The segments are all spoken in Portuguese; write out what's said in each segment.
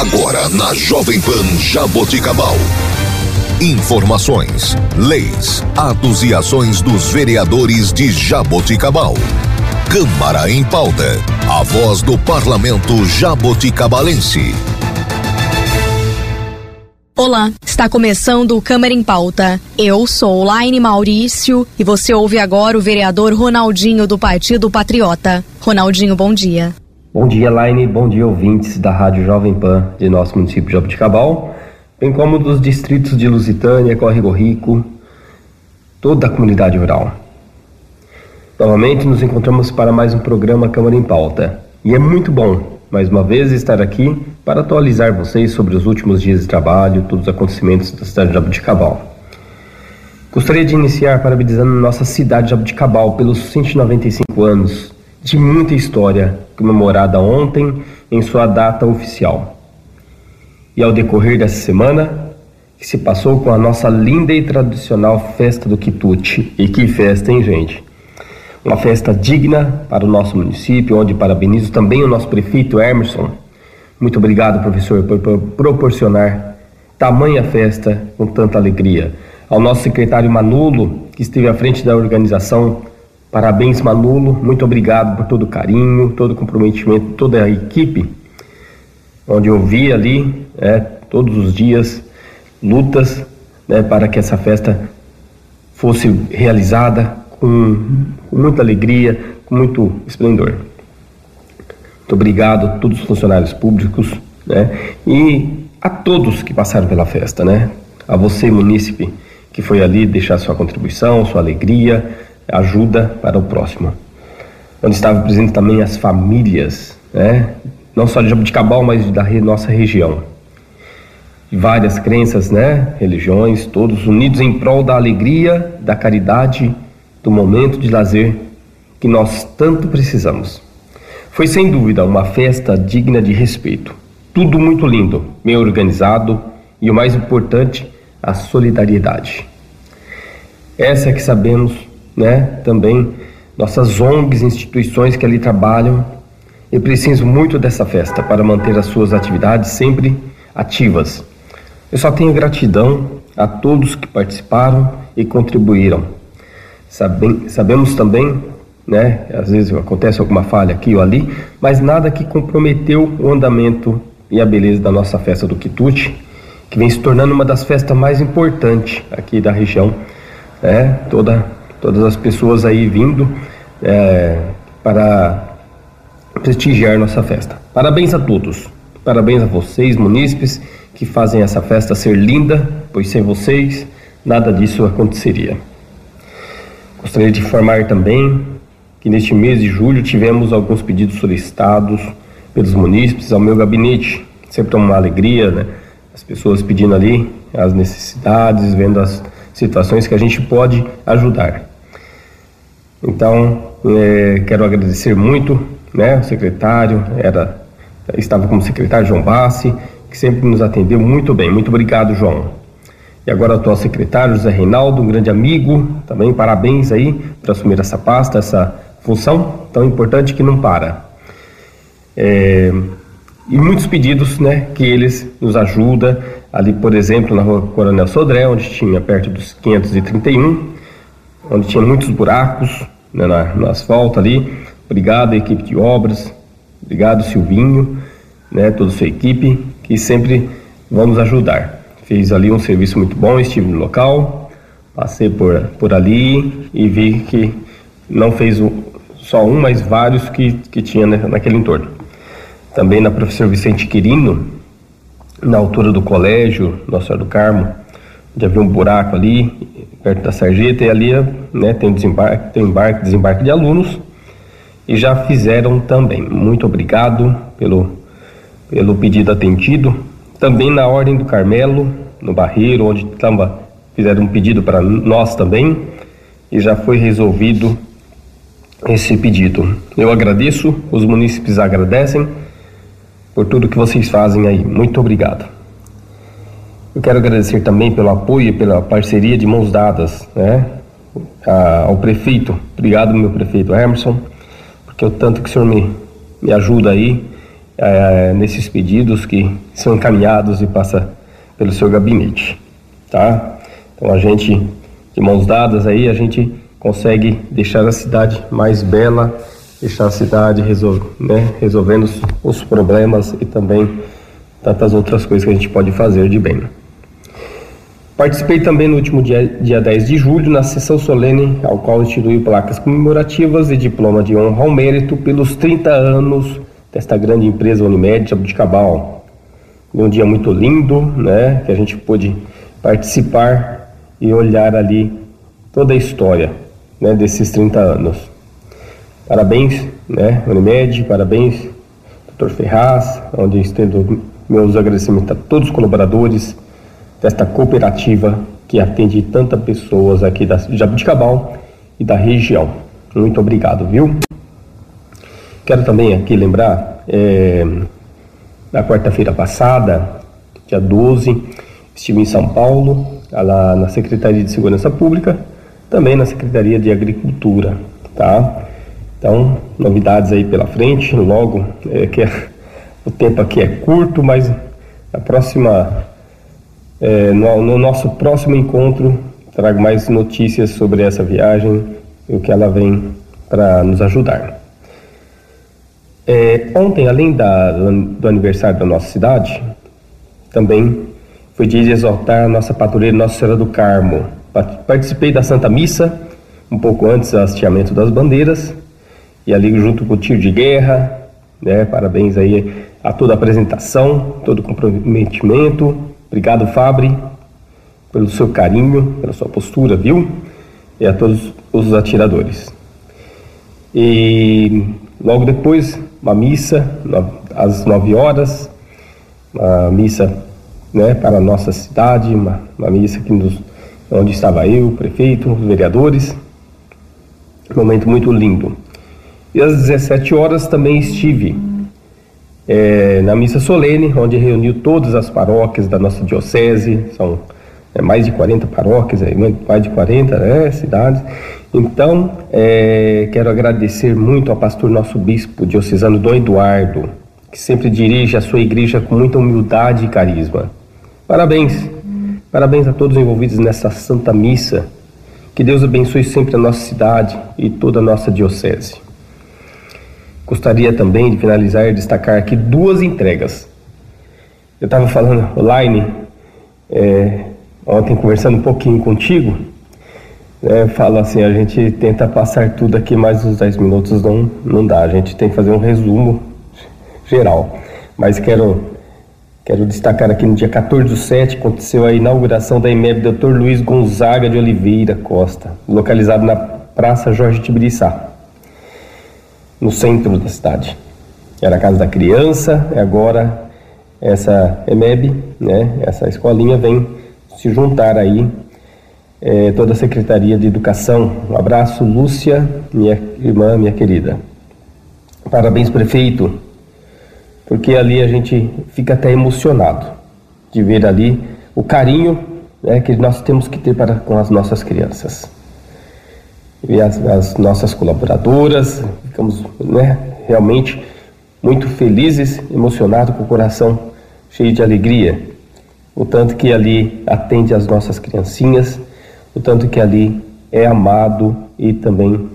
Agora na Jovem Pan Jaboticabal. Informações, leis, atos e ações dos vereadores de Jaboticabal. Câmara em pauta. A voz do parlamento jaboticabalense. Olá, está começando o Câmara em Pauta. Eu sou Laine Maurício e você ouve agora o vereador Ronaldinho do Partido Patriota. Ronaldinho, bom dia. Bom dia, Laine, bom dia, ouvintes da Rádio Jovem Pan de nosso município de Jabuticabal, bem como dos distritos de Lusitânia, Córrego Rico, toda a comunidade rural. Novamente nos encontramos para mais um programa Câmara em Pauta. E é muito bom mais uma vez estar aqui para atualizar vocês sobre os últimos dias de trabalho, todos os acontecimentos da cidade de Jabuticabal. Gostaria de iniciar parabenizando nossa cidade de Jabuticabal pelos 195 anos de muita história comemorada ontem em sua data oficial. E ao decorrer dessa semana, que se passou com a nossa linda e tradicional festa do Quitute. E que festa, hein, gente? Uma festa digna para o nosso município, onde parabenizo também o nosso prefeito Emerson. Muito obrigado, professor, por, por proporcionar tamanha festa com tanta alegria. Ao nosso secretário Manulo, que esteve à frente da organização, parabéns Manulo, muito obrigado por todo o carinho, todo o comprometimento, toda a equipe, onde eu vi ali, é, todos os dias, lutas né, para que essa festa fosse realizada com, com muita alegria, com muito esplendor. Muito obrigado a todos os funcionários públicos né, e a todos que passaram pela festa, né? A você, munícipe, que foi ali deixar sua contribuição, sua alegria, ajuda para o próximo. Onde estavam presentes também as famílias, né? Não só de Jabuticabal, mas da nossa região. Várias crenças, né? Religiões, todos unidos em prol da alegria, da caridade do momento de lazer que nós tanto precisamos. Foi sem dúvida uma festa digna de respeito. Tudo muito lindo, bem organizado e o mais importante, a solidariedade. Essa é que sabemos, né, também nossas ONGs, instituições que ali trabalham, e preciso muito dessa festa para manter as suas atividades sempre ativas. Eu só tenho gratidão a todos que participaram e contribuíram Sabe, sabemos também, né, às vezes acontece alguma falha aqui ou ali, mas nada que comprometeu o andamento e a beleza da nossa festa do Quitute, que vem se tornando uma das festas mais importantes aqui da região. Né? Toda, todas as pessoas aí vindo é, para prestigiar nossa festa. Parabéns a todos. Parabéns a vocês, munícipes, que fazem essa festa ser linda, pois sem vocês nada disso aconteceria. Gostaria de informar também que neste mês de julho tivemos alguns pedidos solicitados pelos munícipes ao meu gabinete. Sempre uma alegria, né? As pessoas pedindo ali as necessidades, vendo as situações que a gente pode ajudar. Então, é, quero agradecer muito, né? O secretário era estava como secretário João Bassi, que sempre nos atendeu muito bem. Muito obrigado, João. E agora o atual secretário, José Reinaldo, um grande amigo, também parabéns aí por assumir essa pasta, essa função tão importante que não para. É, e muitos pedidos né, que eles nos ajudam, ali por exemplo na rua Coronel Sodré, onde tinha perto dos 531, onde tinha muitos buracos né, na, no asfalto ali. Obrigado, equipe de obras, obrigado Silvinho, né, toda a sua equipe, que sempre vamos ajudar fez ali um serviço muito bom, estive no local, passei por, por ali e vi que não fez só um, mas vários que, que tinha naquele entorno. Também na professor Vicente Quirino, na altura do colégio Nossa Senhora do Carmo, já havia um buraco ali, perto da sarjeta, e ali né, tem, desembarque, tem embarque, desembarque de alunos, e já fizeram também. Muito obrigado pelo, pelo pedido atendido. Também na Ordem do Carmelo, no Barreiro, onde tamba, fizeram um pedido para nós também, e já foi resolvido esse pedido. Eu agradeço, os munícipes agradecem por tudo que vocês fazem aí. Muito obrigado. Eu quero agradecer também pelo apoio e pela parceria de mãos dadas, né? ao prefeito. Obrigado, meu prefeito Emerson, porque o tanto que o senhor me, me ajuda aí é, nesses pedidos que são encaminhados e passa pelo seu gabinete, tá? Então a gente, de mãos dadas aí, a gente consegue deixar a cidade mais bela, deixar a cidade resol né, resolvendo os problemas e também tantas outras coisas que a gente pode fazer de bem. Participei também no último dia, dia 10 de julho na sessão solene, ao qual instituiu placas comemorativas e diploma de honra ao mérito pelos 30 anos desta grande empresa Unimed Jabuticabal. Um dia muito lindo, né, que a gente pôde participar e olhar ali toda a história, né, desses 30 anos. Parabéns, né, Unimed, parabéns, Dr. Ferraz, onde estendo meus agradecimentos a todos os colaboradores desta cooperativa que atende tantas pessoas aqui da Jabuticabal e da região. Muito obrigado, viu? Quero também aqui lembrar, é, na quarta-feira passada, dia 12, estive em São Paulo, lá na Secretaria de Segurança Pública, também na Secretaria de Agricultura, tá? Então, novidades aí pela frente, logo, é, que é, o tempo aqui é curto, mas a próxima, é, no, no, nosso próximo encontro, trago mais notícias sobre essa viagem e o que ela vem para nos ajudar. É, ontem, além da, do aniversário da nossa cidade, também foi dia de exaltar a nossa padroeira Nossa Senhora do Carmo. Participei da Santa Missa, um pouco antes do hasteamento das bandeiras, e ali junto com o tiro de guerra, né? Parabéns aí a toda a apresentação, todo o comprometimento. Obrigado, Fabre, pelo seu carinho, pela sua postura, viu? E a todos os atiradores. E logo depois, uma missa às nove horas, uma missa né, para a nossa cidade, uma, uma missa que nos, onde estava eu, o prefeito, os vereadores. Um momento muito lindo. E às 17 horas também estive é, na missa solene, onde reuniu todas as paróquias da nossa diocese, são é, mais de 40 paróquias, é, mais de 40 né, cidades. Então, é, quero agradecer muito ao pastor nosso bispo diocesano Dom Eduardo, que sempre dirige a sua igreja com muita humildade e carisma. Parabéns, parabéns a todos envolvidos nessa santa missa. Que Deus abençoe sempre a nossa cidade e toda a nossa diocese. Gostaria também de finalizar e destacar aqui duas entregas. Eu estava falando online, é, ontem conversando um pouquinho contigo, né, falo assim, a gente tenta passar tudo aqui, mais uns 10 minutos não, não dá, a gente tem que fazer um resumo geral. Mas quero, quero destacar aqui no dia 14 do 7, aconteceu a inauguração da IMEB Dr. Luiz Gonzaga de Oliveira Costa, localizado na Praça Jorge Tibiriçá no centro da cidade. Era a casa da criança, e agora essa EMEB, né, essa escolinha vem se juntar aí é, toda a Secretaria de Educação. Um abraço, Lúcia, minha irmã, minha querida. Parabéns, prefeito, porque ali a gente fica até emocionado de ver ali o carinho né, que nós temos que ter para com as nossas crianças e as, as nossas colaboradoras, ficamos né, realmente muito felizes, emocionados, com o coração cheio de alegria. O tanto que ali atende as nossas criancinhas, o tanto que ali é amado e também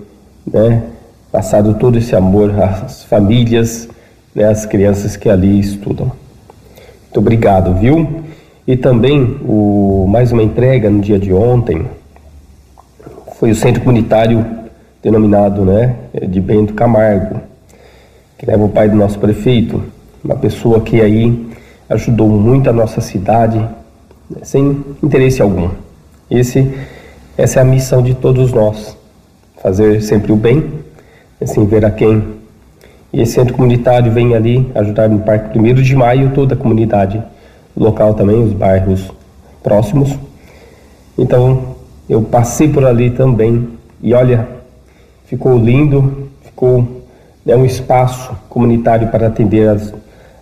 né, passado todo esse amor às famílias, né, às crianças que ali estudam. Muito obrigado, viu? E também o, mais uma entrega no dia de ontem, foi o centro comunitário denominado né, de Bento Camargo, que leva o pai do nosso prefeito, uma pessoa que aí ajudou muito a nossa cidade, né, sem interesse algum. Esse, essa é a missão de todos nós, fazer sempre o bem, assim, ver a quem. E esse centro comunitário vem ali ajudar no Parque 1 de Maio, toda a comunidade local também, os bairros próximos. Então, eu passei por ali também e olha, ficou lindo, ficou né, um espaço comunitário para atender as,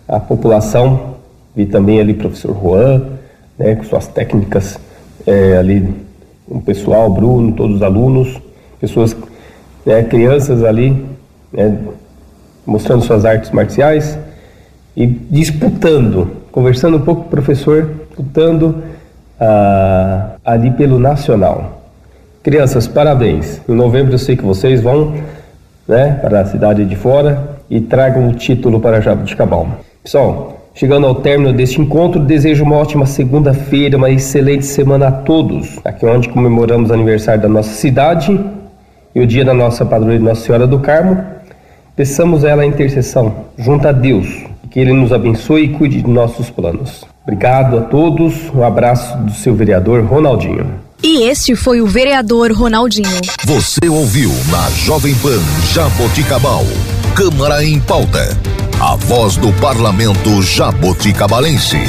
a população. Vi também ali o professor Juan, né, com suas técnicas é, ali, o pessoal, Bruno, todos os alunos, pessoas, né, crianças ali, né, mostrando suas artes marciais e disputando, conversando um pouco com o professor, disputando ah, ali pelo Nacional. Crianças, parabéns. Em novembro eu sei que vocês vão né, para a cidade de fora e tragam o título para Jabuticabal. Pessoal, chegando ao término deste encontro, desejo uma ótima segunda-feira, uma excelente semana a todos. Aqui onde comemoramos o aniversário da nossa cidade e o dia da nossa padroeira Nossa Senhora do Carmo. Peçamos ela a intercessão junto a Deus, que Ele nos abençoe e cuide de nossos planos. Obrigado a todos, um abraço do seu vereador Ronaldinho. E este foi o vereador Ronaldinho. Você ouviu na Jovem Pan Jaboticabal. Câmara em pauta. A voz do parlamento jaboticabalense.